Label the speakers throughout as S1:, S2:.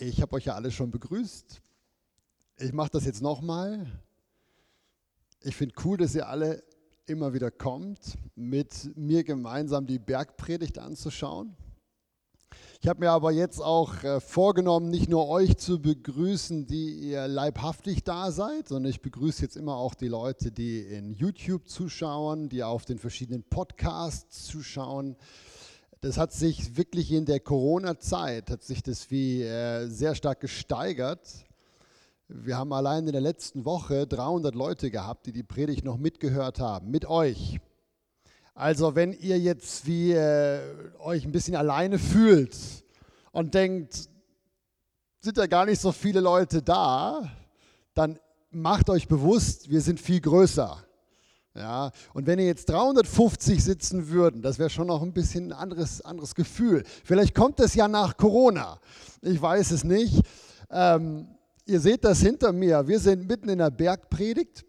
S1: Ich habe euch ja alle schon begrüßt. Ich mache das jetzt nochmal. Ich finde cool, dass ihr alle immer wieder kommt, mit mir gemeinsam die Bergpredigt anzuschauen. Ich habe mir aber jetzt auch äh, vorgenommen, nicht nur euch zu begrüßen, die ihr leibhaftig da seid, sondern ich begrüße jetzt immer auch die Leute, die in YouTube zuschauen, die auf den verschiedenen Podcasts zuschauen das hat sich wirklich in der Corona-Zeit, hat sich das wie äh, sehr stark gesteigert. Wir haben allein in der letzten Woche 300 Leute gehabt, die die Predigt noch mitgehört haben, mit euch. Also wenn ihr jetzt wie äh, euch ein bisschen alleine fühlt und denkt, sind ja gar nicht so viele Leute da, dann macht euch bewusst, wir sind viel größer. Ja, und wenn ihr jetzt 350 sitzen würden, das wäre schon noch ein bisschen ein anderes, anderes Gefühl. Vielleicht kommt es ja nach Corona. Ich weiß es nicht. Ähm, ihr seht das hinter mir. Wir sind mitten in der Bergpredigt.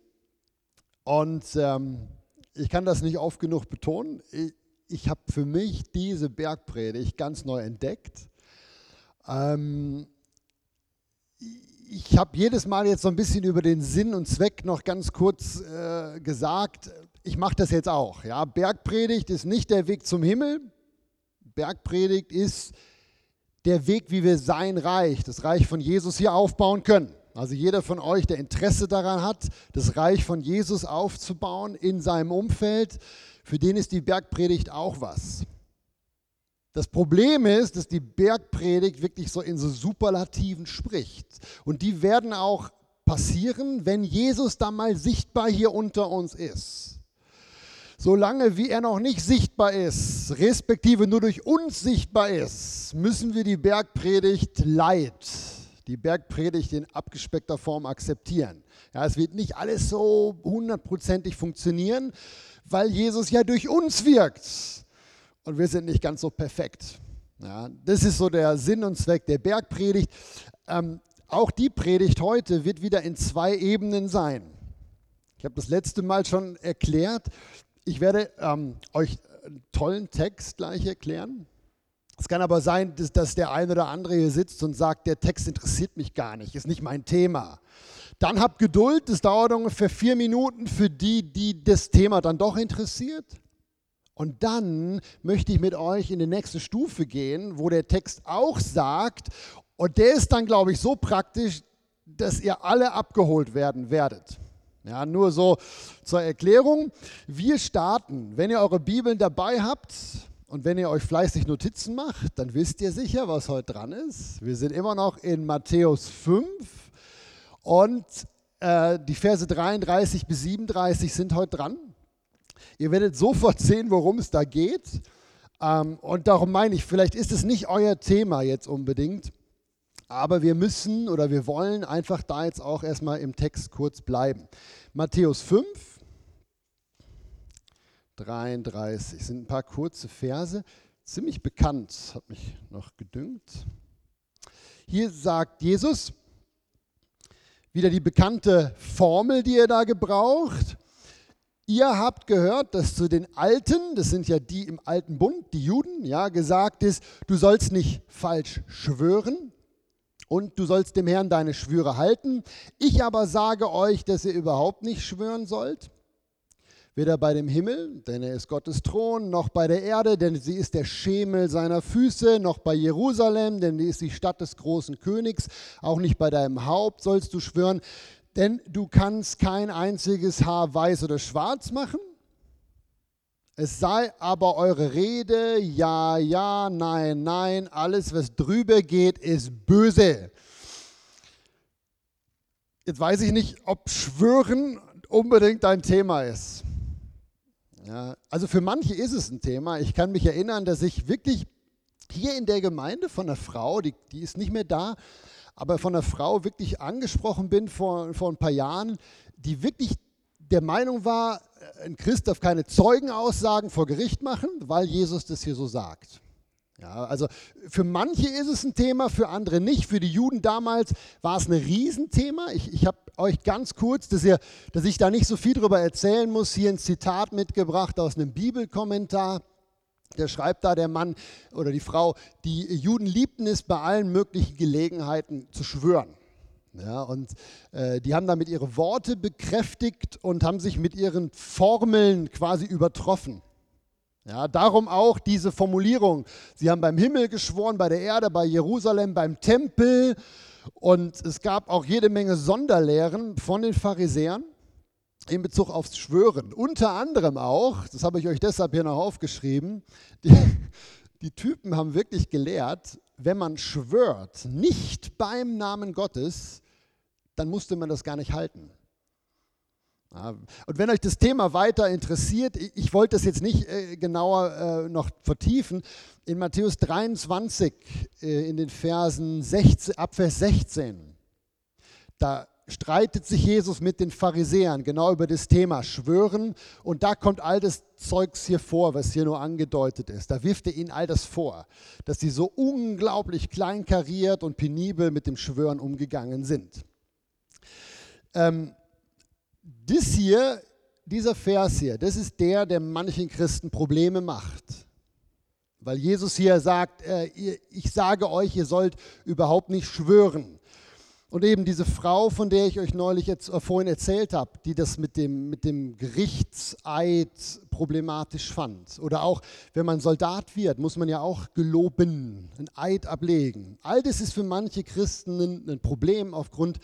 S1: Und ähm, ich kann das nicht oft genug betonen. Ich, ich habe für mich diese Bergpredigt ganz neu entdeckt. Ähm, ich habe jedes Mal jetzt so ein bisschen über den Sinn und Zweck noch ganz kurz äh, gesagt. Ich mache das jetzt auch. Ja. Bergpredigt ist nicht der Weg zum Himmel. Bergpredigt ist der Weg, wie wir sein Reich, das Reich von Jesus hier aufbauen können. Also jeder von euch, der Interesse daran hat, das Reich von Jesus aufzubauen in seinem Umfeld, für den ist die Bergpredigt auch was. Das Problem ist, dass die Bergpredigt wirklich so in so Superlativen spricht. Und die werden auch passieren, wenn Jesus dann mal sichtbar hier unter uns ist. Solange wie er noch nicht sichtbar ist, respektive nur durch uns sichtbar ist, müssen wir die Bergpredigt leid, die Bergpredigt in abgespeckter Form akzeptieren. Ja, es wird nicht alles so hundertprozentig funktionieren, weil Jesus ja durch uns wirkt und wir sind nicht ganz so perfekt. Ja, das ist so der Sinn und Zweck der Bergpredigt. Ähm, auch die Predigt heute wird wieder in zwei Ebenen sein. Ich habe das letzte Mal schon erklärt. Ich werde ähm, euch einen tollen Text gleich erklären. Es kann aber sein, dass, dass der eine oder andere hier sitzt und sagt, der Text interessiert mich gar nicht, ist nicht mein Thema. Dann habt Geduld, das dauert ungefähr vier Minuten für die, die das Thema dann doch interessiert. Und dann möchte ich mit euch in die nächste Stufe gehen, wo der Text auch sagt, und der ist dann, glaube ich, so praktisch, dass ihr alle abgeholt werden werdet. Ja, nur so zur Erklärung. Wir starten, wenn ihr eure Bibeln dabei habt und wenn ihr euch fleißig Notizen macht, dann wisst ihr sicher, was heute dran ist. Wir sind immer noch in Matthäus 5 und äh, die Verse 33 bis 37 sind heute dran. Ihr werdet sofort sehen, worum es da geht. Ähm, und darum meine ich, vielleicht ist es nicht euer Thema jetzt unbedingt, aber wir müssen oder wir wollen einfach da jetzt auch erstmal im Text kurz bleiben. Matthäus 5, 33 sind ein paar kurze Verse, ziemlich bekannt, hat mich noch gedüngt. Hier sagt Jesus, wieder die bekannte Formel, die er da gebraucht. Ihr habt gehört, dass zu den Alten, das sind ja die im alten Bund, die Juden, ja, gesagt ist, du sollst nicht falsch schwören und du sollst dem Herrn deine Schwüre halten. Ich aber sage euch, dass ihr überhaupt nicht schwören sollt. Weder bei dem Himmel, denn er ist Gottes Thron, noch bei der Erde, denn sie ist der Schemel seiner Füße, noch bei Jerusalem, denn die ist die Stadt des großen Königs. Auch nicht bei deinem Haupt sollst du schwören, denn du kannst kein einziges Haar weiß oder schwarz machen. Es sei aber eure Rede, ja, ja, nein, nein, alles, was drüber geht, ist böse. Jetzt weiß ich nicht, ob Schwören unbedingt ein Thema ist. Ja, also für manche ist es ein Thema. Ich kann mich erinnern, dass ich wirklich hier in der Gemeinde von einer Frau, die, die ist nicht mehr da, aber von einer Frau wirklich angesprochen bin vor, vor ein paar Jahren, die wirklich der Meinung war, ein Christ darf keine Zeugenaussagen vor Gericht machen, weil Jesus das hier so sagt. Ja, also für manche ist es ein Thema, für andere nicht. Für die Juden damals war es ein Riesenthema. Ich, ich habe euch ganz kurz, dass, ihr, dass ich da nicht so viel darüber erzählen muss, hier ein Zitat mitgebracht aus einem Bibelkommentar. Der schreibt da, der Mann oder die Frau, die Juden liebten es bei allen möglichen Gelegenheiten zu schwören. Ja, und äh, die haben damit ihre Worte bekräftigt und haben sich mit ihren Formeln quasi übertroffen. Ja, darum auch diese Formulierung. Sie haben beim Himmel geschworen, bei der Erde, bei Jerusalem, beim Tempel. Und es gab auch jede Menge Sonderlehren von den Pharisäern in Bezug aufs Schwören. Unter anderem auch, das habe ich euch deshalb hier noch aufgeschrieben, die, die Typen haben wirklich gelehrt, wenn man schwört, nicht beim Namen Gottes, dann musste man das gar nicht halten. Und wenn euch das Thema weiter interessiert, ich, ich wollte das jetzt nicht äh, genauer äh, noch vertiefen, in Matthäus 23, äh, in den Versen 16, ab Vers 16, da streitet sich Jesus mit den Pharisäern genau über das Thema Schwören und da kommt all das Zeugs hier vor, was hier nur angedeutet ist. Da wirft er ihnen all das vor, dass sie so unglaublich kleinkariert und penibel mit dem Schwören umgegangen sind. Ähm, das hier, dieser Vers hier, das ist der, der manchen Christen Probleme macht. Weil Jesus hier sagt, äh, ich sage euch, ihr sollt überhaupt nicht schwören. Und eben diese Frau, von der ich euch neulich jetzt, äh, vorhin erzählt habe, die das mit dem, mit dem Gerichtseid problematisch fand. Oder auch, wenn man Soldat wird, muss man ja auch geloben, ein Eid ablegen. All das ist für manche Christen ein, ein Problem aufgrund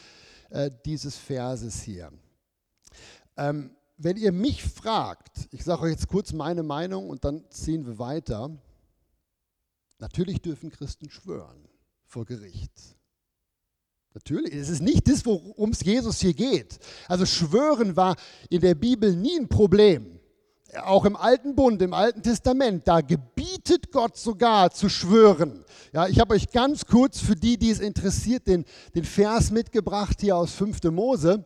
S1: äh, dieses Verses hier. Ähm, wenn ihr mich fragt, ich sage euch jetzt kurz meine Meinung und dann ziehen wir weiter. Natürlich dürfen Christen schwören vor Gericht. Natürlich, es ist nicht das, worum es Jesus hier geht. Also schwören war in der Bibel nie ein Problem. Auch im Alten Bund, im Alten Testament, da gebietet Gott sogar zu schwören. Ja, ich habe euch ganz kurz für die, die es interessiert, den, den Vers mitgebracht hier aus 5. Mose.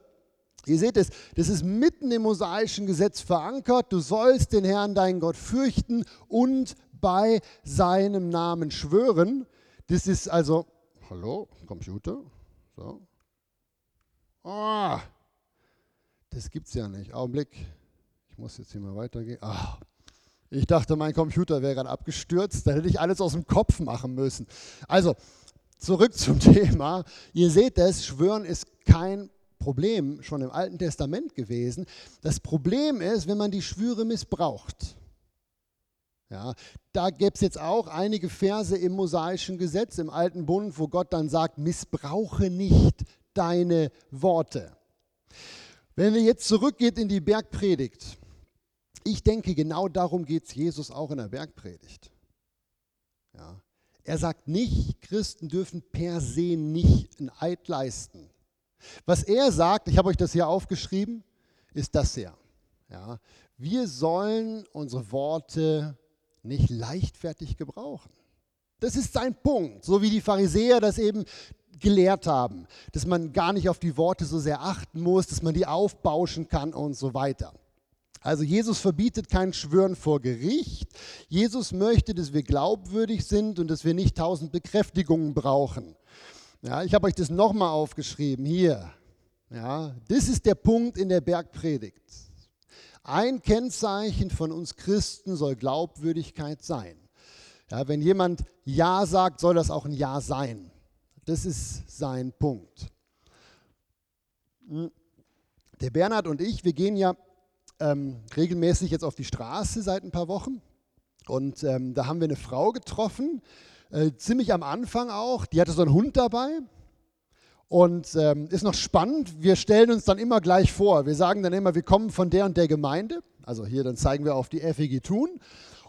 S1: Ihr seht es, das ist mitten im mosaischen Gesetz verankert. Du sollst den Herrn, deinen Gott, fürchten und bei seinem Namen schwören. Das ist also, hallo, Computer, so. Oh, das gibt's ja nicht. Augenblick. Ich muss jetzt hier mal weitergehen. Ah, ich dachte, mein Computer wäre gerade abgestürzt. Da hätte ich alles aus dem Kopf machen müssen. Also, zurück zum Thema. Ihr seht es, Schwören ist kein Problem schon im Alten Testament gewesen. Das Problem ist, wenn man die Schwüre missbraucht. Ja, da gäbe es jetzt auch einige Verse im mosaischen Gesetz, im alten Bund, wo Gott dann sagt, missbrauche nicht deine Worte. Wenn ihr jetzt zurückgeht in die Bergpredigt, ich denke, genau darum geht es Jesus auch in der Bergpredigt. Ja. Er sagt nicht, Christen dürfen per se nicht ein Eid leisten. Was er sagt, ich habe euch das hier aufgeschrieben, ist das hier. Ja. Wir sollen unsere Worte nicht leichtfertig gebrauchen. Das ist sein Punkt, so wie die Pharisäer das eben gelehrt haben, dass man gar nicht auf die Worte so sehr achten muss, dass man die aufbauschen kann und so weiter. Also Jesus verbietet kein Schwören vor Gericht. Jesus möchte, dass wir glaubwürdig sind und dass wir nicht tausend Bekräftigungen brauchen. Ja, ich habe euch das nochmal aufgeschrieben hier. Ja, das ist der Punkt in der Bergpredigt. Ein Kennzeichen von uns Christen soll Glaubwürdigkeit sein. Ja, wenn jemand Ja sagt, soll das auch ein Ja sein. Das ist sein Punkt. Hm. Der Bernhard und ich, wir gehen ja ähm, regelmäßig jetzt auf die Straße seit ein paar Wochen. Und ähm, da haben wir eine Frau getroffen, äh, ziemlich am Anfang auch. Die hatte so einen Hund dabei. Und ähm, ist noch spannend, wir stellen uns dann immer gleich vor. Wir sagen dann immer, wir kommen von der und der Gemeinde. Also hier, dann zeigen wir auf die FEG Thun.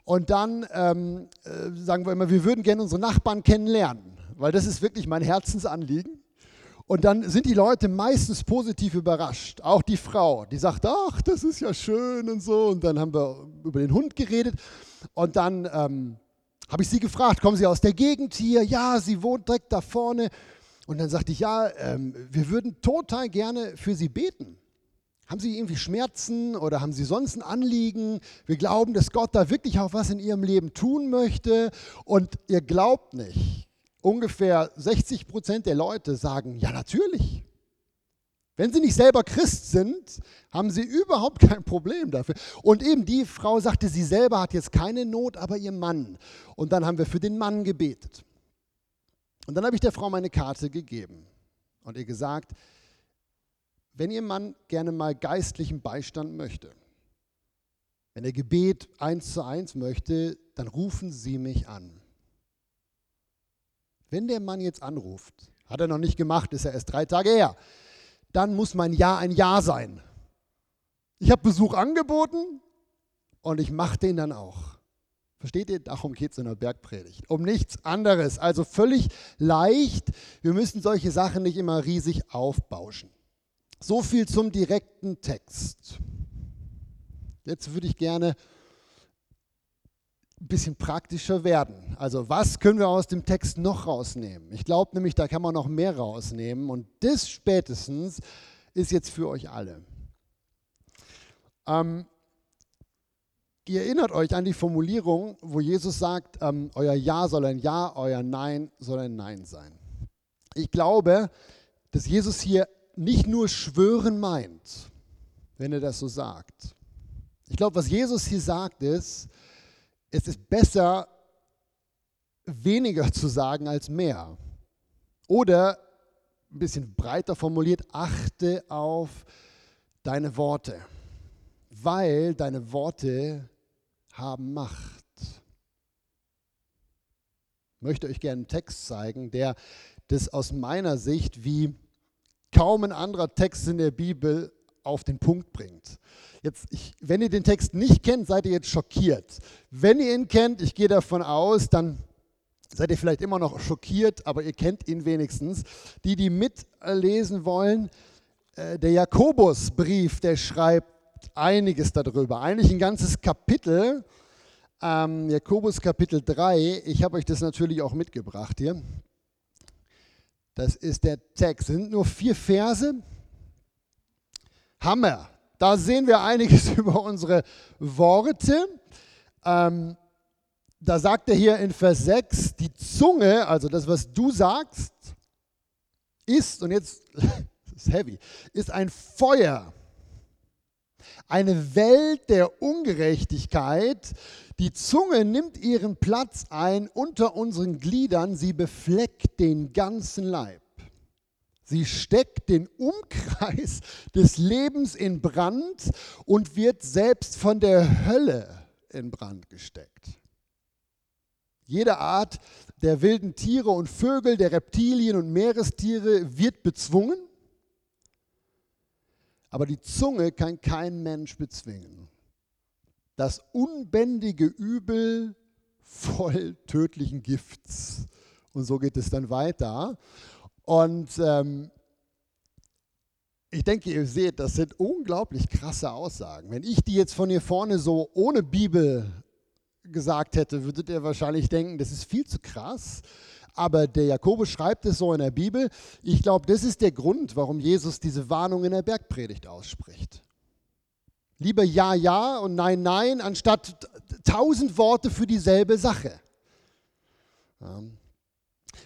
S1: Und dann ähm, äh, sagen wir immer, wir würden gerne unsere Nachbarn kennenlernen, weil das ist wirklich mein Herzensanliegen. Und dann sind die Leute meistens positiv überrascht. Auch die Frau, die sagt, ach, das ist ja schön und so. Und dann haben wir über den Hund geredet. Und dann ähm, habe ich sie gefragt, kommen Sie aus der Gegend hier? Ja, sie wohnt direkt da vorne. Und dann sagte ich, ja, ähm, wir würden total gerne für Sie beten. Haben Sie irgendwie Schmerzen oder haben Sie sonst ein Anliegen? Wir glauben, dass Gott da wirklich auch was in Ihrem Leben tun möchte. Und ihr glaubt nicht, ungefähr 60 Prozent der Leute sagen, ja natürlich. Wenn sie nicht selber Christ sind, haben sie überhaupt kein Problem dafür. Und eben die Frau sagte, sie selber hat jetzt keine Not, aber ihr Mann. Und dann haben wir für den Mann gebetet. Und dann habe ich der Frau meine Karte gegeben und ihr gesagt, wenn ihr Mann gerne mal geistlichen Beistand möchte, wenn er Gebet eins zu eins möchte, dann rufen Sie mich an. Wenn der Mann jetzt anruft, hat er noch nicht gemacht, ist er erst drei Tage her dann muss mein Ja ein Ja sein. Ich habe Besuch angeboten und ich mache den dann auch. Versteht ihr? Darum geht es in der Bergpredigt. Um nichts anderes. Also völlig leicht. Wir müssen solche Sachen nicht immer riesig aufbauschen. So viel zum direkten Text. Jetzt würde ich gerne ein bisschen praktischer werden. Also was können wir aus dem Text noch rausnehmen? Ich glaube nämlich, da kann man noch mehr rausnehmen und das spätestens ist jetzt für euch alle. Ähm, ihr erinnert euch an die Formulierung, wo Jesus sagt, ähm, euer Ja soll ein Ja, euer Nein soll ein Nein sein. Ich glaube, dass Jesus hier nicht nur schwören meint, wenn er das so sagt. Ich glaube, was Jesus hier sagt ist, es ist besser, weniger zu sagen als mehr. Oder ein bisschen breiter formuliert, achte auf deine Worte, weil deine Worte haben Macht. Ich möchte euch gerne einen Text zeigen, der das aus meiner Sicht wie kaum ein anderer Text in der Bibel auf den Punkt bringt. Jetzt, ich, wenn ihr den Text nicht kennt, seid ihr jetzt schockiert. Wenn ihr ihn kennt, ich gehe davon aus, dann seid ihr vielleicht immer noch schockiert, aber ihr kennt ihn wenigstens. Die, die mitlesen wollen, äh, der Jakobusbrief, der schreibt einiges darüber. Eigentlich ein ganzes Kapitel. Ähm, Jakobus Kapitel 3. Ich habe euch das natürlich auch mitgebracht hier. Das ist der Text. Es sind nur vier Verse. Hammer. Da sehen wir einiges über unsere Worte. Ähm, da sagt er hier in Vers 6, die Zunge, also das, was du sagst, ist, und jetzt ist heavy, ist ein Feuer, eine Welt der Ungerechtigkeit. Die Zunge nimmt ihren Platz ein unter unseren Gliedern, sie befleckt den ganzen Leib. Sie steckt den Umkreis des Lebens in Brand und wird selbst von der Hölle in Brand gesteckt. Jede Art der wilden Tiere und Vögel, der Reptilien und Meerestiere wird bezwungen, aber die Zunge kann kein Mensch bezwingen. Das unbändige Übel voll tödlichen Gifts. Und so geht es dann weiter. Und ähm, ich denke, ihr seht, das sind unglaublich krasse Aussagen. Wenn ich die jetzt von hier vorne so ohne Bibel gesagt hätte, würdet ihr wahrscheinlich denken, das ist viel zu krass. Aber der Jakobus schreibt es so in der Bibel. Ich glaube, das ist der Grund, warum Jesus diese Warnung in der Bergpredigt ausspricht. Lieber Ja, Ja und Nein, Nein, anstatt tausend Worte für dieselbe Sache. Ja.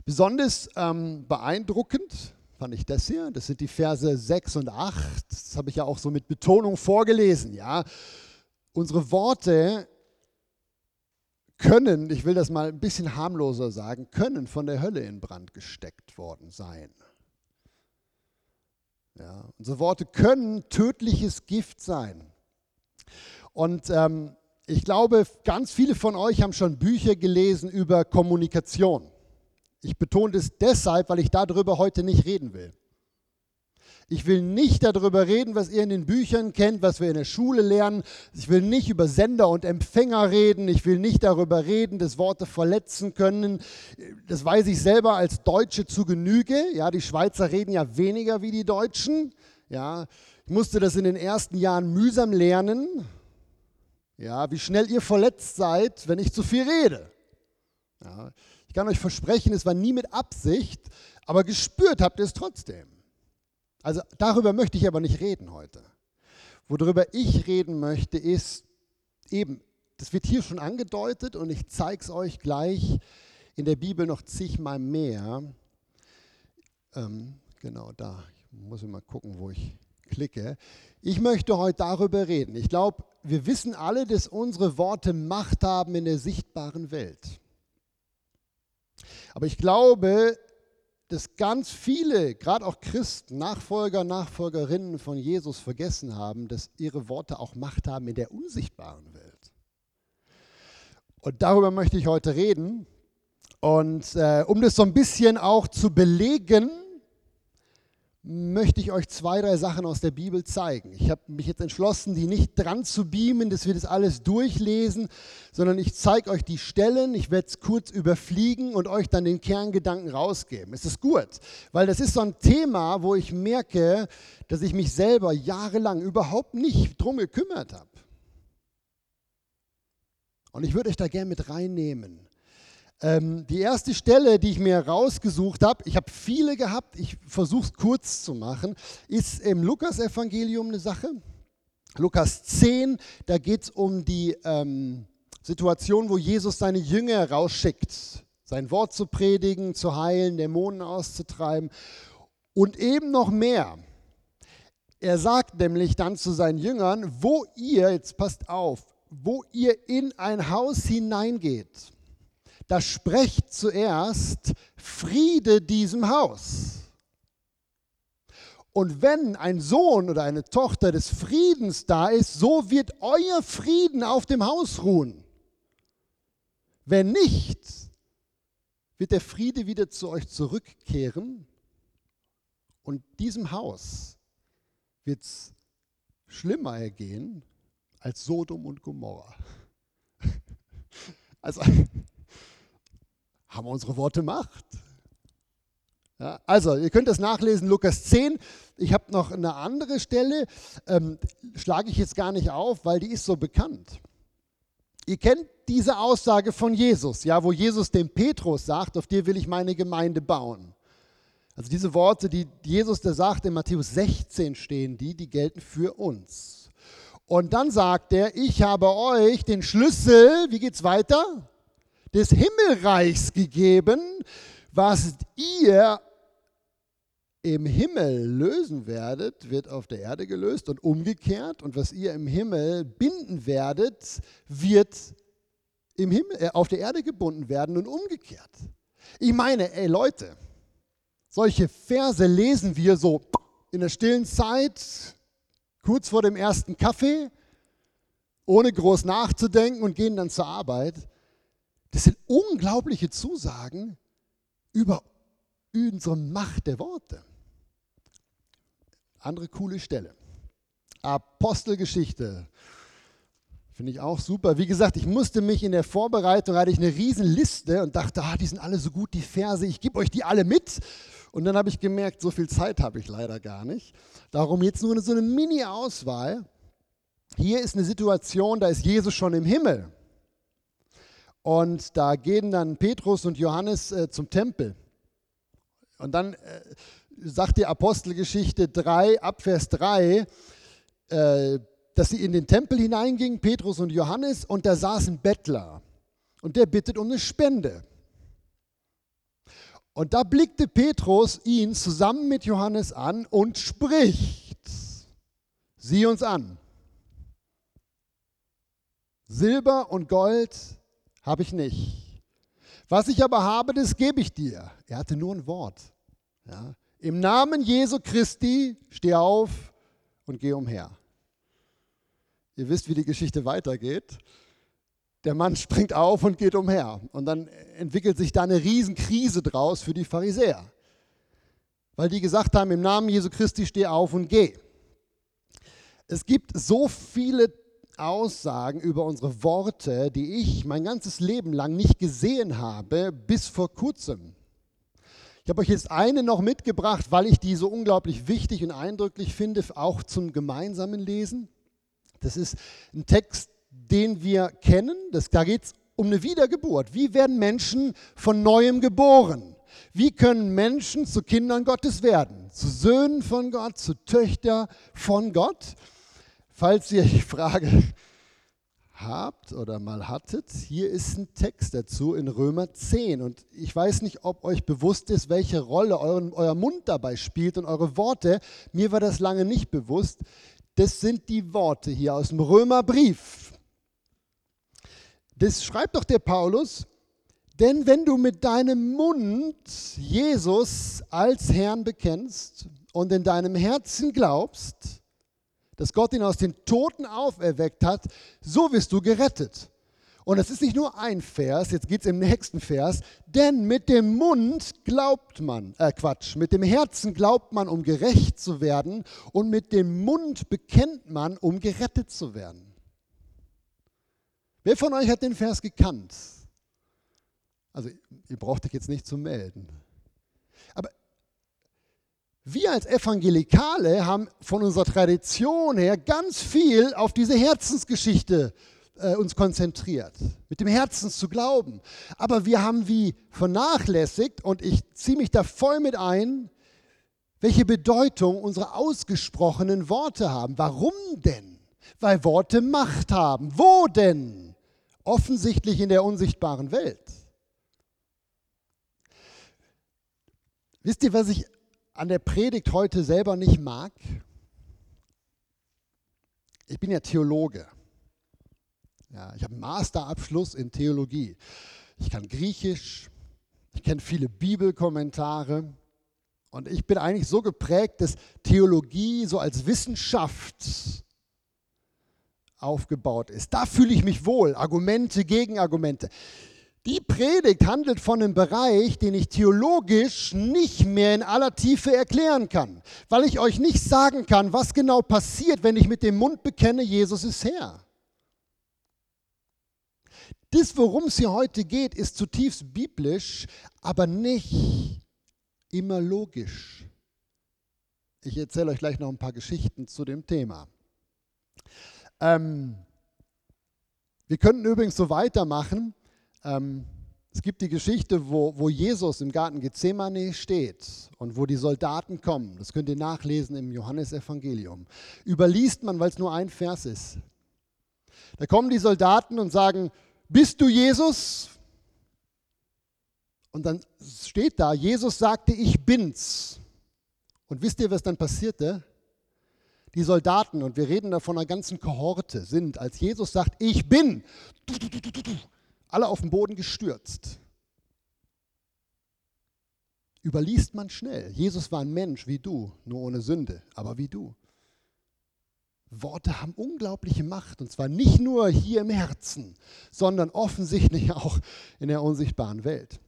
S1: Besonders ähm, beeindruckend fand ich das hier. Das sind die Verse 6 und 8. Das habe ich ja auch so mit Betonung vorgelesen. Ja. Unsere Worte können, ich will das mal ein bisschen harmloser sagen, können von der Hölle in Brand gesteckt worden sein. Ja, unsere Worte können tödliches Gift sein. Und ähm, ich glaube, ganz viele von euch haben schon Bücher gelesen über Kommunikation. Ich betone das deshalb, weil ich darüber heute nicht reden will. Ich will nicht darüber reden, was ihr in den Büchern kennt, was wir in der Schule lernen. Ich will nicht über Sender und Empfänger reden. Ich will nicht darüber reden, dass Worte verletzen können. Das weiß ich selber als Deutsche zu Genüge. Ja, die Schweizer reden ja weniger wie die Deutschen. Ja, ich musste das in den ersten Jahren mühsam lernen. Ja, wie schnell ihr verletzt seid, wenn ich zu viel rede. Ja, ich kann euch versprechen, es war nie mit Absicht, aber gespürt habt ihr es trotzdem. Also darüber möchte ich aber nicht reden heute. Worüber ich reden möchte, ist eben, das wird hier schon angedeutet und ich zeige es euch gleich in der Bibel noch zigmal mehr. Ähm, genau da. Ich Muss mal gucken, wo ich klicke. Ich möchte heute darüber reden. Ich glaube, wir wissen alle, dass unsere Worte Macht haben in der sichtbaren Welt. Aber ich glaube, dass ganz viele, gerade auch Christen, Nachfolger, Nachfolgerinnen von Jesus vergessen haben, dass ihre Worte auch Macht haben in der unsichtbaren Welt. Und darüber möchte ich heute reden. Und äh, um das so ein bisschen auch zu belegen, möchte ich euch zwei, drei Sachen aus der Bibel zeigen. Ich habe mich jetzt entschlossen, die nicht dran zu beamen, dass wir das alles durchlesen, sondern ich zeige euch die Stellen, ich werde es kurz überfliegen und euch dann den Kerngedanken rausgeben. Es ist gut, weil das ist so ein Thema, wo ich merke, dass ich mich selber jahrelang überhaupt nicht drum gekümmert habe. Und ich würde euch da gerne mit reinnehmen. Ähm, die erste Stelle, die ich mir rausgesucht habe, ich habe viele gehabt, ich versuche es kurz zu machen, ist im Lukas-Evangelium eine Sache. Lukas 10, da geht es um die ähm, Situation, wo Jesus seine Jünger rausschickt, sein Wort zu predigen, zu heilen, Dämonen auszutreiben und eben noch mehr. Er sagt nämlich dann zu seinen Jüngern, wo ihr, jetzt passt auf, wo ihr in ein Haus hineingeht da sprecht zuerst Friede diesem Haus. Und wenn ein Sohn oder eine Tochter des Friedens da ist, so wird euer Frieden auf dem Haus ruhen. Wenn nicht, wird der Friede wieder zu euch zurückkehren und diesem Haus wird es schlimmer ergehen als Sodom und Gomorra. Also haben unsere Worte Macht. Ja, also, ihr könnt das nachlesen, Lukas 10. Ich habe noch eine andere Stelle, ähm, schlage ich jetzt gar nicht auf, weil die ist so bekannt. Ihr kennt diese Aussage von Jesus, ja, wo Jesus dem Petrus sagt, auf dir will ich meine Gemeinde bauen. Also diese Worte, die Jesus da sagt, in Matthäus 16 stehen die, die gelten für uns. Und dann sagt er, ich habe euch den Schlüssel, wie geht's weiter? Des Himmelreichs gegeben, was ihr im Himmel lösen werdet, wird auf der Erde gelöst und umgekehrt. Und was ihr im Himmel binden werdet, wird im Himmel, äh, auf der Erde gebunden werden und umgekehrt. Ich meine, ey Leute, solche Verse lesen wir so in der stillen Zeit, kurz vor dem ersten Kaffee, ohne groß nachzudenken und gehen dann zur Arbeit. Das sind unglaubliche Zusagen über unsere Macht der Worte. Andere coole Stelle. Apostelgeschichte. Finde ich auch super. Wie gesagt, ich musste mich in der Vorbereitung, hatte ich eine riesen Liste und dachte, ah, die sind alle so gut, die Verse, ich gebe euch die alle mit. Und dann habe ich gemerkt, so viel Zeit habe ich leider gar nicht. Darum jetzt nur so eine Mini-Auswahl. Hier ist eine Situation, da ist Jesus schon im Himmel. Und da gehen dann Petrus und Johannes äh, zum Tempel. Und dann äh, sagt die Apostelgeschichte 3, Abvers 3, äh, dass sie in den Tempel hineingingen, Petrus und Johannes, und da saß ein Bettler. Und der bittet um eine Spende. Und da blickte Petrus ihn zusammen mit Johannes an und spricht, sieh uns an. Silber und Gold habe ich nicht. Was ich aber habe, das gebe ich dir. Er hatte nur ein Wort. Ja. Im Namen Jesu Christi, steh auf und geh umher. Ihr wisst, wie die Geschichte weitergeht. Der Mann springt auf und geht umher. Und dann entwickelt sich da eine Riesenkrise draus für die Pharisäer. Weil die gesagt haben, im Namen Jesu Christi steh auf und geh. Es gibt so viele Aussagen über unsere Worte, die ich mein ganzes Leben lang nicht gesehen habe, bis vor kurzem. Ich habe euch jetzt eine noch mitgebracht, weil ich die so unglaublich wichtig und eindrücklich finde, auch zum gemeinsamen Lesen. Das ist ein Text, den wir kennen. Das, da geht es um eine Wiedergeburt. Wie werden Menschen von neuem geboren? Wie können Menschen zu Kindern Gottes werden? Zu Söhnen von Gott, zu Töchtern von Gott? Falls ihr, ich frage, habt oder mal hattet, hier ist ein Text dazu in Römer 10. Und ich weiß nicht, ob euch bewusst ist, welche Rolle euren, euer Mund dabei spielt und eure Worte. Mir war das lange nicht bewusst. Das sind die Worte hier aus dem Römerbrief. Das schreibt doch der Paulus. Denn wenn du mit deinem Mund Jesus als Herrn bekennst und in deinem Herzen glaubst, dass Gott ihn aus den Toten auferweckt hat, so wirst du gerettet. Und es ist nicht nur ein Vers, jetzt geht es im nächsten Vers, denn mit dem Mund glaubt man, äh Quatsch, mit dem Herzen glaubt man, um gerecht zu werden und mit dem Mund bekennt man, um gerettet zu werden. Wer von euch hat den Vers gekannt? Also ihr braucht euch jetzt nicht zu melden. Wir als Evangelikale haben von unserer Tradition her ganz viel auf diese Herzensgeschichte äh, uns konzentriert, mit dem Herzen zu glauben. Aber wir haben wie vernachlässigt, und ich ziehe mich da voll mit ein, welche Bedeutung unsere ausgesprochenen Worte haben. Warum denn? Weil Worte Macht haben. Wo denn? Offensichtlich in der unsichtbaren Welt. Wisst ihr, was ich an der Predigt heute selber nicht mag? Ich bin ja Theologe. Ja, ich habe einen Masterabschluss in Theologie. Ich kann Griechisch, ich kenne viele Bibelkommentare und ich bin eigentlich so geprägt, dass Theologie so als Wissenschaft aufgebaut ist. Da fühle ich mich wohl. Argumente, Gegenargumente. Die Predigt handelt von einem Bereich, den ich theologisch nicht mehr in aller Tiefe erklären kann, weil ich euch nicht sagen kann, was genau passiert, wenn ich mit dem Mund bekenne, Jesus ist Herr. Das, worum es hier heute geht, ist zutiefst biblisch, aber nicht immer logisch. Ich erzähle euch gleich noch ein paar Geschichten zu dem Thema. Ähm, wir könnten übrigens so weitermachen. Ähm, es gibt die Geschichte, wo, wo Jesus im Garten Gethsemane steht und wo die Soldaten kommen. Das könnt ihr nachlesen im Johannesevangelium. Überliest man, weil es nur ein Vers ist. Da kommen die Soldaten und sagen, bist du Jesus? Und dann steht da, Jesus sagte, ich bin's. Und wisst ihr, was dann passierte? Die Soldaten, und wir reden da von einer ganzen Kohorte, sind, als Jesus sagt, ich bin, alle auf den Boden gestürzt. Überliest man schnell. Jesus war ein Mensch wie du, nur ohne Sünde, aber wie du. Worte haben unglaubliche Macht und zwar nicht nur hier im Herzen, sondern offensichtlich auch in der unsichtbaren Welt.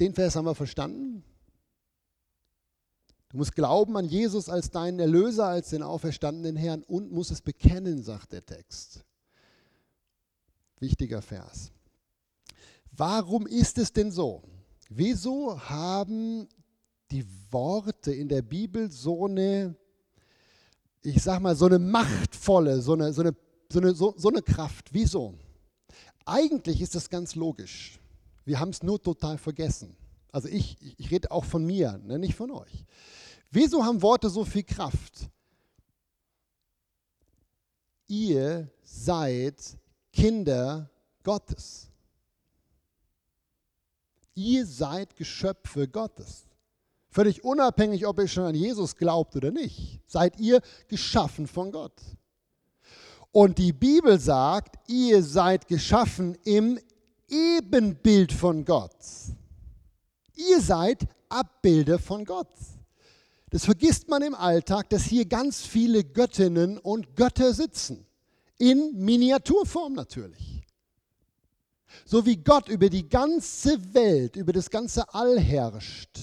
S1: Den Vers haben wir verstanden. Du musst glauben an Jesus als deinen Erlöser, als den auferstandenen Herrn und musst es bekennen, sagt der Text. Wichtiger Vers. Warum ist es denn so? Wieso haben die Worte in der Bibel so eine, ich sag mal, so eine machtvolle, so eine, so eine, so eine, so, so eine Kraft? Wieso? Eigentlich ist das ganz logisch. Wir haben es nur total vergessen. Also ich, ich rede auch von mir, ne, nicht von euch. Wieso haben Worte so viel Kraft? Ihr seid Kinder Gottes. Ihr seid Geschöpfe Gottes. Völlig unabhängig, ob ihr schon an Jesus glaubt oder nicht, seid ihr geschaffen von Gott. Und die Bibel sagt, ihr seid geschaffen im Ebenbild von Gott. Ihr seid Abbilder von Gott. Das vergisst man im Alltag, dass hier ganz viele Göttinnen und Götter sitzen. In Miniaturform natürlich. So wie Gott über die ganze Welt, über das ganze All herrscht,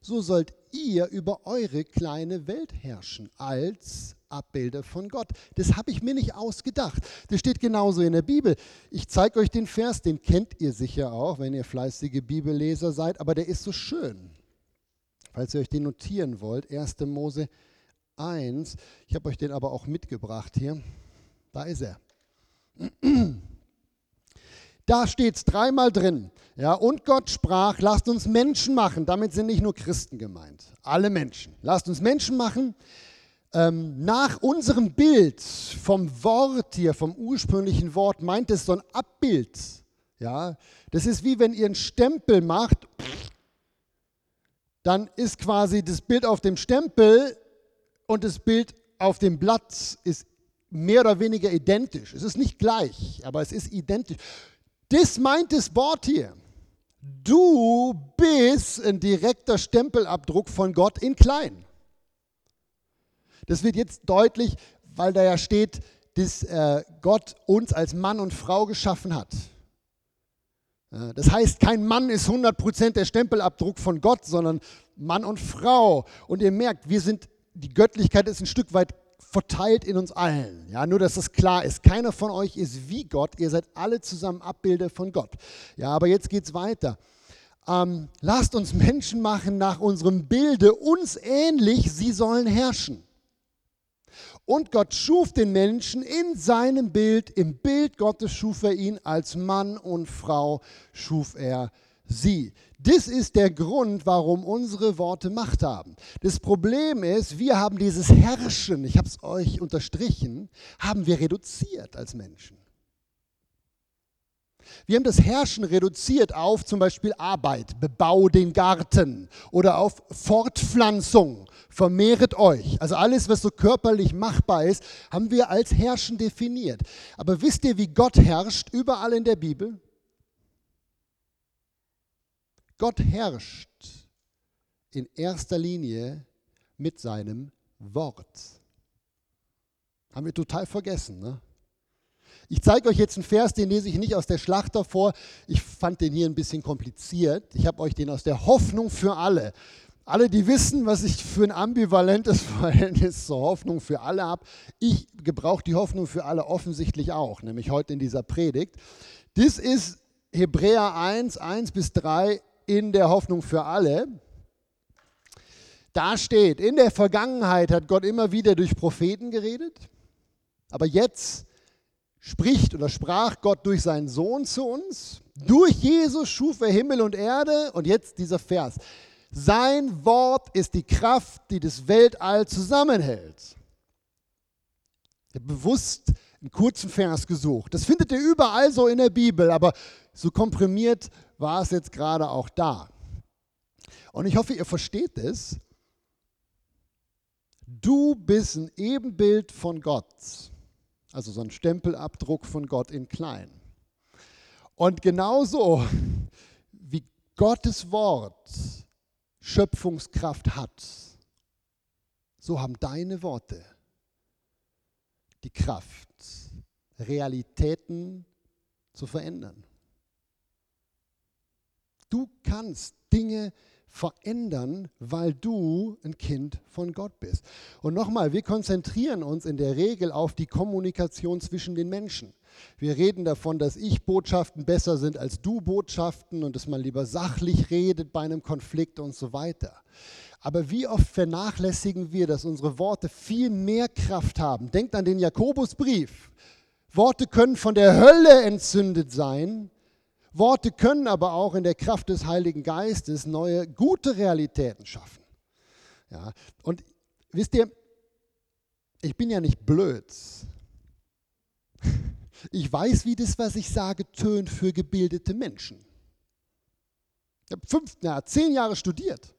S1: so sollt ihr über eure kleine Welt herrschen als Abbilder von Gott. Das habe ich mir nicht ausgedacht. Das steht genauso in der Bibel. Ich zeige euch den Vers, den kennt ihr sicher auch, wenn ihr fleißige Bibelleser seid, aber der ist so schön falls ihr euch den notieren wollt, 1. Mose 1. Ich habe euch den aber auch mitgebracht hier. Da ist er. Da steht es dreimal drin. Ja, und Gott sprach, lasst uns Menschen machen. Damit sind nicht nur Christen gemeint, alle Menschen. Lasst uns Menschen machen Ähm, nach unserem Bild vom Wort hier, vom ursprünglichen Wort, meint es so ein Abbild. Ja, das ist wie wenn ihr einen Stempel macht, dann ist quasi das Bild auf dem Stempel und das Bild auf dem Blatt ist mehr oder weniger identisch. Es ist nicht gleich, aber es ist identisch. Das meint das Wort hier. Du bist ein direkter Stempelabdruck von Gott in klein. Das wird jetzt deutlich, weil da ja steht, dass äh, Gott uns als Mann und Frau geschaffen hat. Das heißt, kein Mann ist 100% der Stempelabdruck von Gott, sondern Mann und Frau. Und ihr merkt, wir sind, die Göttlichkeit ist ein Stück weit verteilt in uns allen. Ja, nur dass das klar ist. Keiner von euch ist wie Gott. Ihr seid alle zusammen Abbilder von Gott. Ja, aber jetzt geht es weiter. Ähm, lasst uns Menschen machen nach unserem Bilde, uns ähnlich, sie sollen herrschen. Und Gott schuf den Menschen in seinem Bild, im Bild Gottes schuf er ihn, als Mann und Frau schuf er sie. Das ist der Grund, warum unsere Worte Macht haben. Das Problem ist, wir haben dieses Herrschen, ich habe es euch unterstrichen, haben wir reduziert als Menschen. Wir haben das Herrschen reduziert auf zum Beispiel Arbeit, bebau den Garten oder auf Fortpflanzung, vermehret euch. Also alles, was so körperlich machbar ist, haben wir als Herrschen definiert. Aber wisst ihr, wie Gott herrscht überall in der Bibel? Gott herrscht in erster Linie mit seinem Wort. Haben wir total vergessen, ne? Ich zeige euch jetzt einen Vers, den lese ich nicht aus der Schlachter vor. Ich fand den hier ein bisschen kompliziert. Ich habe euch den aus der Hoffnung für alle. Alle, die wissen, was ich für ein ambivalentes Verhältnis zur Hoffnung für alle habe, ich gebrauche die Hoffnung für alle offensichtlich auch, nämlich heute in dieser Predigt. Das ist Hebräer 1, 1 bis 3 in der Hoffnung für alle. Da steht, in der Vergangenheit hat Gott immer wieder durch Propheten geredet, aber jetzt spricht oder sprach Gott durch seinen Sohn zu uns. Durch Jesus schuf er Himmel und Erde. Und jetzt dieser Vers. Sein Wort ist die Kraft, die das Weltall zusammenhält. Ich habe bewusst einen kurzen Vers gesucht. Das findet ihr überall so in der Bibel, aber so komprimiert war es jetzt gerade auch da. Und ich hoffe, ihr versteht es. Du bist ein Ebenbild von Gott. Also so ein Stempelabdruck von Gott in klein. Und genauso wie Gottes Wort Schöpfungskraft hat, so haben deine Worte die Kraft, Realitäten zu verändern. Du kannst Dinge verändern verändern, weil du ein Kind von Gott bist. Und nochmal, wir konzentrieren uns in der Regel auf die Kommunikation zwischen den Menschen. Wir reden davon, dass Ich-Botschaften besser sind als Du-Botschaften und dass man lieber sachlich redet bei einem Konflikt und so weiter. Aber wie oft vernachlässigen wir, dass unsere Worte viel mehr Kraft haben? Denkt an den Jakobusbrief. Worte können von der Hölle entzündet sein, Worte können aber auch in der Kraft des Heiligen Geistes neue, gute Realitäten schaffen. Ja, und wisst ihr, ich bin ja nicht blöd. Ich weiß, wie das, was ich sage, tönt für gebildete Menschen. Ich habe fünf, na, zehn Jahre studiert.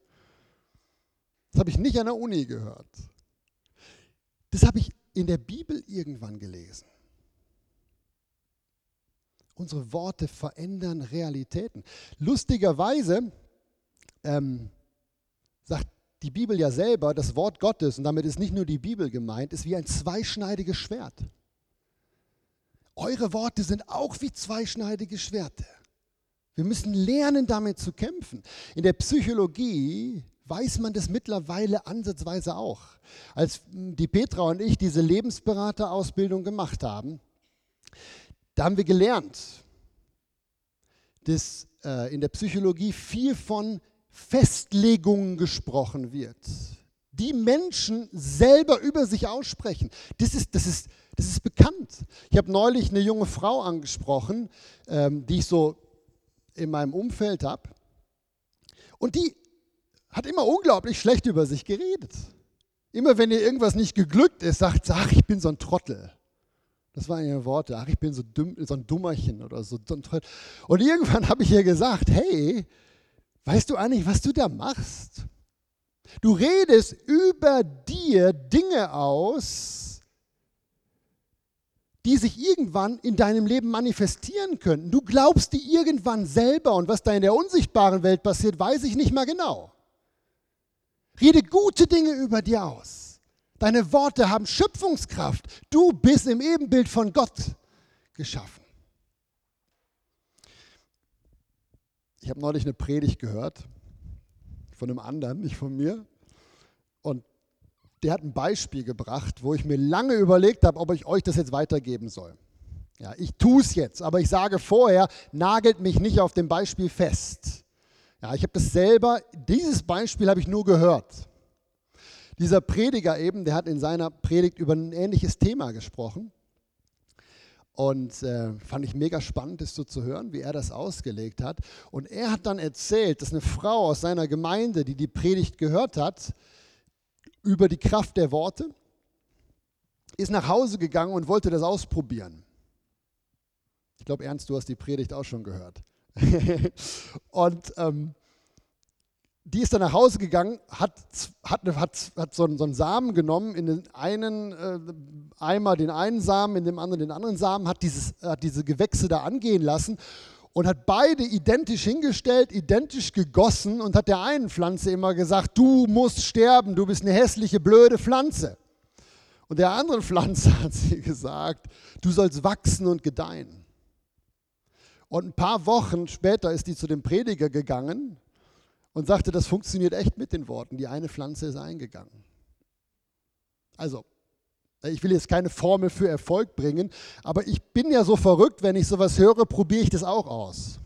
S1: Das habe ich nicht an der Uni gehört. Das habe ich in der Bibel irgendwann gelesen. Unsere Worte verändern Realitäten. Lustigerweise ähm, sagt die Bibel ja selber, das Wort Gottes, und damit ist nicht nur die Bibel gemeint, ist wie ein zweischneidiges Schwert. Eure Worte sind auch wie zweischneidige Schwerter. Wir müssen lernen, damit zu kämpfen. In der Psychologie weiß man das mittlerweile ansatzweise auch. Als die Petra und ich diese Lebensberaterausbildung gemacht haben, da haben wir gelernt, dass äh, in der Psychologie viel von Festlegungen gesprochen wird, die Menschen selber über sich aussprechen. Das ist, das ist, das ist bekannt. Ich habe neulich eine junge Frau angesprochen, ähm, die ich so in meinem Umfeld habe. Und die hat immer unglaublich schlecht über sich geredet. Immer wenn ihr irgendwas nicht geglückt ist, sagt, ach, ich bin so ein Trottel. Das waren ihre Worte. Ach, ich bin so, dumm, so ein Dummerchen oder so. Und irgendwann habe ich ihr gesagt, hey, weißt du eigentlich, was du da machst? Du redest über dir Dinge aus, die sich irgendwann in deinem Leben manifestieren könnten. Du glaubst die irgendwann selber und was da in der unsichtbaren Welt passiert, weiß ich nicht mal genau. Rede gute Dinge über dir aus. Deine Worte haben Schöpfungskraft. Du bist im Ebenbild von Gott geschaffen. Ich habe neulich eine Predigt gehört von einem anderen, nicht von mir. Und der hat ein Beispiel gebracht, wo ich mir lange überlegt habe, ob ich euch das jetzt weitergeben soll. Ja, ich tue es jetzt, aber ich sage vorher, nagelt mich nicht auf dem Beispiel fest. Ja, ich habe das selber, dieses Beispiel habe ich nur gehört. Dieser Prediger eben, der hat in seiner Predigt über ein ähnliches Thema gesprochen. Und äh, fand ich mega spannend, das so zu hören, wie er das ausgelegt hat. Und er hat dann erzählt, dass eine Frau aus seiner Gemeinde, die die Predigt gehört hat, über die Kraft der Worte, ist nach Hause gegangen und wollte das ausprobieren. Ich glaube, Ernst, du hast die Predigt auch schon gehört. und ähm, die ist dann nach Hause gegangen, hat, hat, hat, hat so, einen, so einen Samen genommen, in den einen äh, Eimer den einen Samen, in dem anderen den anderen Samen, hat, dieses, hat diese Gewächse da angehen lassen und hat beide identisch hingestellt, identisch gegossen und hat der einen Pflanze immer gesagt, du musst sterben, du bist eine hässliche, blöde Pflanze. Und der anderen Pflanze hat sie gesagt, du sollst wachsen und gedeihen. Und ein paar Wochen später ist die zu dem Prediger gegangen und sagte, das funktioniert echt mit den Worten. Die eine Pflanze ist eingegangen. Also, ich will jetzt keine Formel für Erfolg bringen, aber ich bin ja so verrückt, wenn ich sowas höre, probiere ich das auch aus.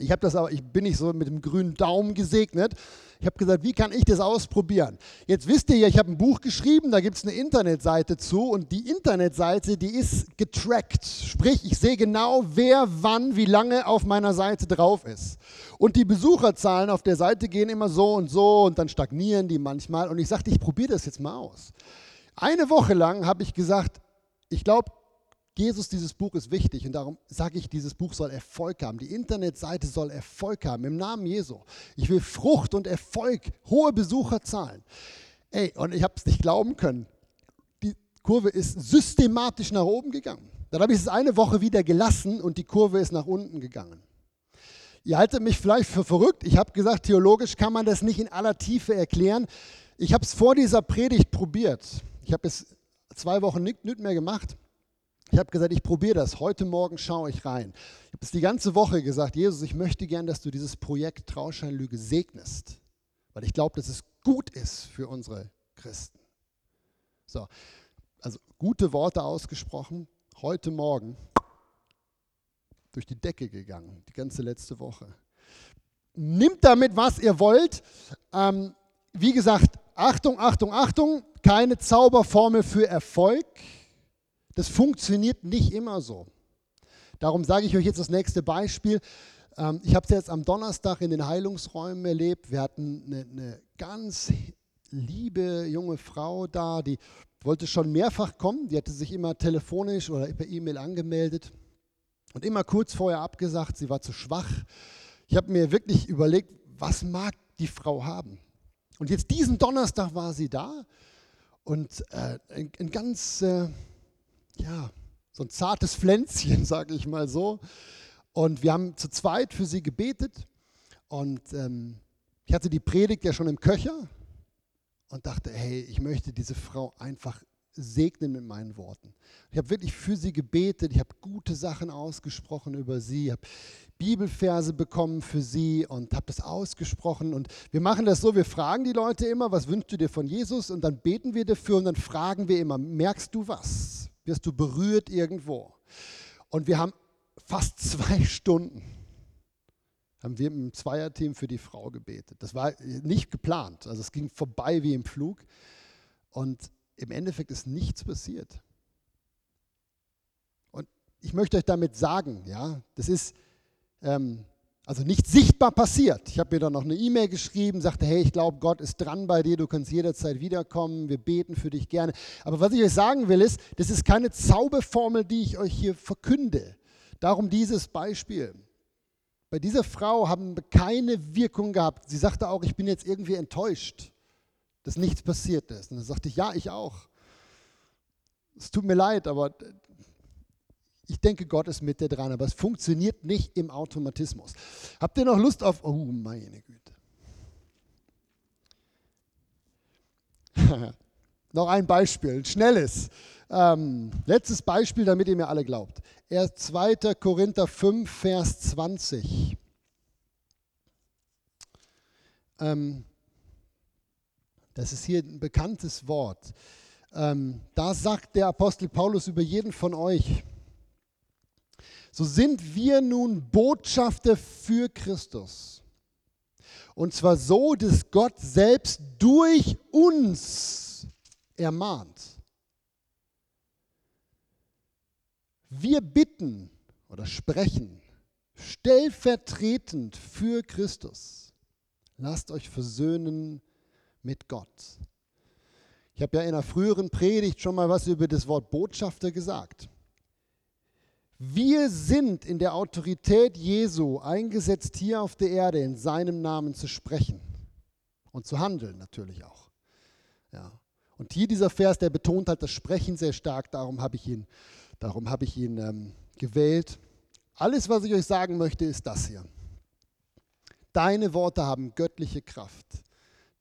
S1: Ich habe das aber, ich bin nicht so mit dem grünen Daumen gesegnet. Ich habe gesagt, wie kann ich das ausprobieren? Jetzt wisst ihr ja, ich habe ein Buch geschrieben, da gibt es eine Internetseite zu und die Internetseite, die ist getrackt. Sprich, ich sehe genau, wer wann, wie lange auf meiner Seite drauf ist. Und die Besucherzahlen auf der Seite gehen immer so und so und dann stagnieren die manchmal. Und ich sagte, ich probiere das jetzt mal aus. Eine Woche lang habe ich gesagt, ich glaube, Jesus, dieses Buch ist wichtig und darum sage ich, dieses Buch soll Erfolg haben. Die Internetseite soll Erfolg haben im Namen Jesu. Ich will Frucht und Erfolg, hohe Besucherzahlen. Ey, und ich habe es nicht glauben können. Die Kurve ist systematisch nach oben gegangen. Dann habe ich es eine Woche wieder gelassen und die Kurve ist nach unten gegangen. Ihr haltet mich vielleicht für verrückt. Ich habe gesagt, theologisch kann man das nicht in aller Tiefe erklären. Ich habe es vor dieser Predigt probiert. Ich habe es zwei Wochen nicht, nicht mehr gemacht. Ich habe gesagt, ich probiere das. Heute Morgen schaue ich rein. Ich habe es die ganze Woche gesagt, Jesus, ich möchte gern, dass du dieses Projekt Trauscheinlüge segnest, weil ich glaube, dass es gut ist für unsere Christen. So, also gute Worte ausgesprochen. Heute Morgen durch die Decke gegangen, die ganze letzte Woche. Nimmt damit, was ihr wollt. Ähm, wie gesagt, Achtung, Achtung, Achtung, keine Zauberformel für Erfolg. Das funktioniert nicht immer so. Darum sage ich euch jetzt das nächste Beispiel. Ähm, ich habe es jetzt am Donnerstag in den Heilungsräumen erlebt. Wir hatten eine, eine ganz liebe junge Frau da, die wollte schon mehrfach kommen. Die hatte sich immer telefonisch oder per E-Mail angemeldet und immer kurz vorher abgesagt, sie war zu schwach. Ich habe mir wirklich überlegt, was mag die Frau haben? Und jetzt diesen Donnerstag war sie da und äh, ein, ein ganz äh, ja, so ein zartes Pflänzchen, sage ich mal so. Und wir haben zu zweit für sie gebetet. Und ähm, ich hatte die Predigt ja schon im Köcher und dachte, hey, ich möchte diese Frau einfach segnen mit meinen Worten. Ich habe wirklich für sie gebetet, ich habe gute Sachen ausgesprochen über sie, habe Bibelverse bekommen für sie und habe das ausgesprochen. Und wir machen das so, wir fragen die Leute immer, was wünschst du dir von Jesus? Und dann beten wir dafür und dann fragen wir immer, merkst du was? wirst du berührt irgendwo. Und wir haben fast zwei Stunden haben wir im Zweierteam für die Frau gebetet. Das war nicht geplant. Also es ging vorbei wie im Flug. Und im Endeffekt ist nichts passiert. Und ich möchte euch damit sagen, ja, das ist, ähm, Also nicht sichtbar passiert. Ich habe mir dann noch eine E-Mail geschrieben, sagte, hey, ich glaube, Gott ist dran bei dir, du kannst jederzeit wiederkommen, wir beten für dich gerne. Aber was ich euch sagen will, ist, das ist keine Zauberformel, die ich euch hier verkünde. Darum dieses Beispiel. Bei dieser Frau haben keine Wirkung gehabt. Sie sagte auch, ich bin jetzt irgendwie enttäuscht, dass nichts passiert ist. Und dann sagte ich, ja, ich auch. Es tut mir leid, aber ich denke, Gott ist mit dir dran, aber es funktioniert nicht im Automatismus. Habt ihr noch Lust auf, oh meine Güte. noch ein Beispiel, ein schnelles. Ähm, letztes Beispiel, damit ihr mir alle glaubt. Er 2. Korinther 5, Vers 20. Ähm, das ist hier ein bekanntes Wort. Ähm, da sagt der Apostel Paulus über jeden von euch, so sind wir nun Botschafter für Christus. Und zwar so, dass Gott selbst durch uns ermahnt. Wir bitten oder sprechen stellvertretend für Christus. Lasst euch versöhnen mit Gott. Ich habe ja in einer früheren Predigt schon mal was über das Wort Botschafter gesagt. Wir sind in der Autorität Jesu eingesetzt, hier auf der Erde in seinem Namen zu sprechen und zu handeln natürlich auch. Ja. Und hier dieser Vers, der betont halt das Sprechen sehr stark, darum habe ich ihn, darum habe ich ihn ähm, gewählt. Alles, was ich euch sagen möchte, ist das hier. Deine Worte haben göttliche Kraft,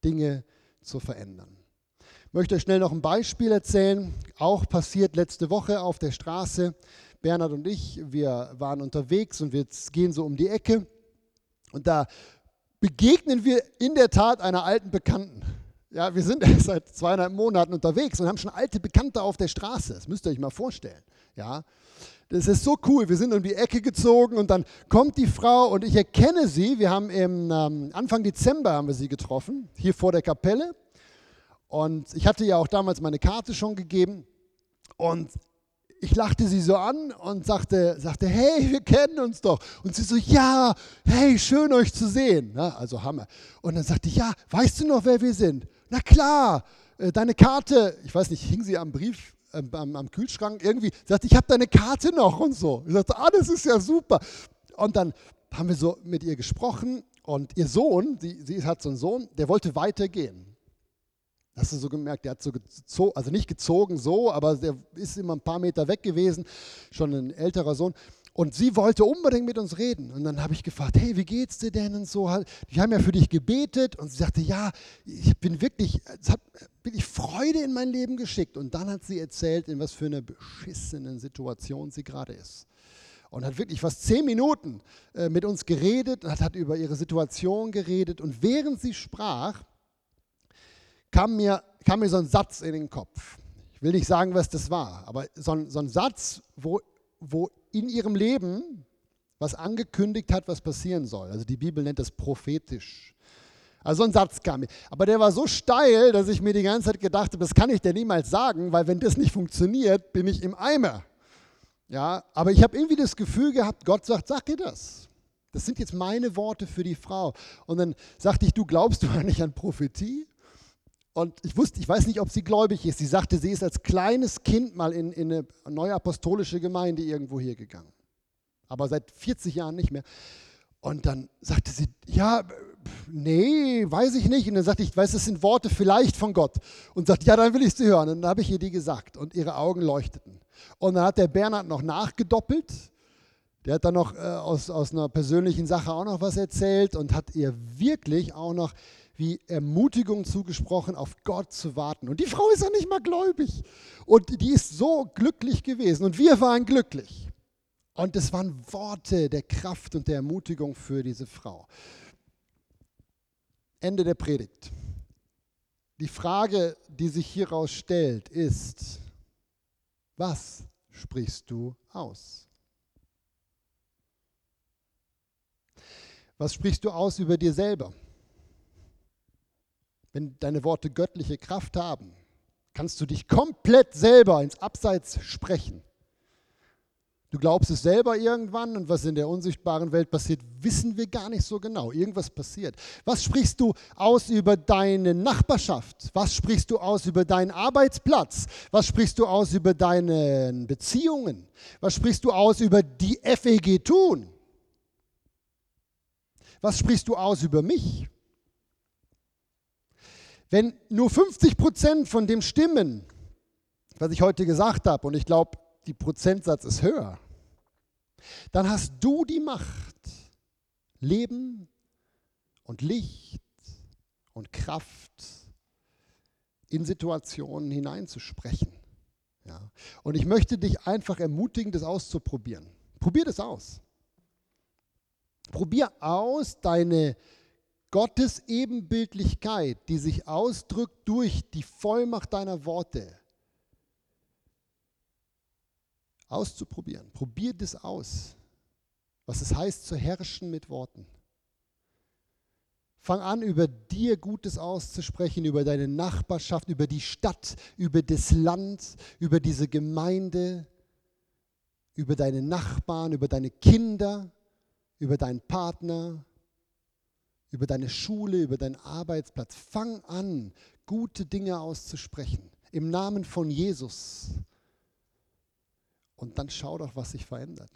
S1: Dinge zu verändern. Ich möchte euch schnell noch ein Beispiel erzählen, auch passiert letzte Woche auf der Straße. Bernhard und ich, wir waren unterwegs und wir gehen so um die Ecke und da begegnen wir in der Tat einer alten Bekannten. Ja, wir sind seit zweieinhalb Monaten unterwegs und haben schon alte Bekannte auf der Straße. Das müsst ihr euch mal vorstellen. Ja, das ist so cool. Wir sind um die Ecke gezogen und dann kommt die Frau und ich erkenne sie. Wir haben im ähm, Anfang Dezember haben wir sie getroffen, hier vor der Kapelle. Und ich hatte ja auch damals meine Karte schon gegeben. Und ich lachte sie so an und sagte, sagte, hey, wir kennen uns doch. Und sie so, ja, hey, schön euch zu sehen. Na, also Hammer. Und dann sagte ich, ja, weißt du noch, wer wir sind? Na klar, äh, deine Karte, ich weiß nicht, hing sie am Brief, am, am, Kühlschrank irgendwie, sagte, ich habe deine Karte noch und so. Ich sagte, ah, das ist ja super. Und dann haben wir so mit ihr gesprochen und ihr Sohn, sie, sie hat so einen Sohn, der wollte weitergehen. Hast du so gemerkt, der hat so gezogen, also nicht gezogen so, aber der ist immer ein paar Meter weg gewesen, schon ein älterer Sohn. Und sie wollte unbedingt mit uns reden. Und dann habe ich gefragt, hey, wie geht's dir denn? Und so, die haben ja für dich gebetet. Und sie sagte, ja, ich bin wirklich, hat wirklich Freude in mein Leben geschickt. Und dann hat sie erzählt, in was für einer beschissenen Situation sie gerade ist. Und hat wirklich fast zehn Minuten äh, mit uns geredet und hat über ihre Situation geredet. Und während sie sprach, kam mir, kam mir so ein Satz in den Kopf. Ich will nicht sagen, was das war, aber so ein, so ein Satz, wo, wo in ihrem Leben was angekündigt hat, was passieren soll. Also die Bibel nennt das prophetisch. Also so ein Satz kam mir. Aber der war so steil, dass ich mir die ganze Zeit gedacht habe, das kann ich dir niemals sagen, weil wenn das nicht funktioniert, bin ich im Eimer. Ja, aber ich habe irgendwie das Gefühl gehabt, Gott sagt, sag dir das. Das sind jetzt meine Worte für die Frau. Und dann sagte ich, du glaubst du eigentlich an Prophetie? Und ich wusste, ich weiß nicht, ob sie gläubig ist. Sie sagte, sie ist als kleines Kind mal in, in eine neue apostolische Gemeinde irgendwo hier gegangen. Aber seit 40 Jahren nicht mehr. Und dann sagte sie, ja, nee, weiß ich nicht. Und dann sagte ich, weiß, das sind Worte vielleicht von Gott. Und sagte, ja, dann will ich sie hören. Und dann habe ich ihr die gesagt und ihre Augen leuchteten. Und dann hat der Bernhard noch nachgedoppelt. Der hat dann noch äh, aus, aus einer persönlichen Sache auch noch was erzählt und hat ihr wirklich auch noch wie Ermutigung zugesprochen, auf Gott zu warten. Und die Frau ist ja nicht mal gläubig. Und die ist so glücklich gewesen. Und wir waren glücklich. Und es waren Worte der Kraft und der Ermutigung für diese Frau. Ende der Predigt. Die Frage, die sich hieraus stellt, ist, was sprichst du aus? Was sprichst du aus über dir selber? Wenn deine Worte göttliche Kraft haben, kannst du dich komplett selber ins Abseits sprechen. Du glaubst es selber irgendwann und was in der unsichtbaren Welt passiert, wissen wir gar nicht so genau. Irgendwas passiert. Was sprichst du aus über deine Nachbarschaft? Was sprichst du aus über deinen Arbeitsplatz? Was sprichst du aus über deine Beziehungen? Was sprichst du aus über die FEG tun? Was sprichst du aus über mich? Wenn nur 50 Prozent von dem stimmen, was ich heute gesagt habe, und ich glaube, die Prozentsatz ist höher, dann hast du die Macht, Leben und Licht und Kraft in Situationen hineinzusprechen. Ja. Und ich möchte dich einfach ermutigen, das auszuprobieren. Probier das aus. Probier aus deine Gottesebenbildlichkeit, die sich ausdrückt durch die Vollmacht deiner Worte, auszuprobieren. Probier das aus, was es heißt zu herrschen mit Worten. Fang an, über dir Gutes auszusprechen, über deine Nachbarschaft, über die Stadt, über das Land, über diese Gemeinde, über deine Nachbarn, über deine Kinder, über deinen Partner, über deine Schule, über deinen Arbeitsplatz. Fang an, gute Dinge auszusprechen im Namen von Jesus. Und dann schau doch, was sich verändert.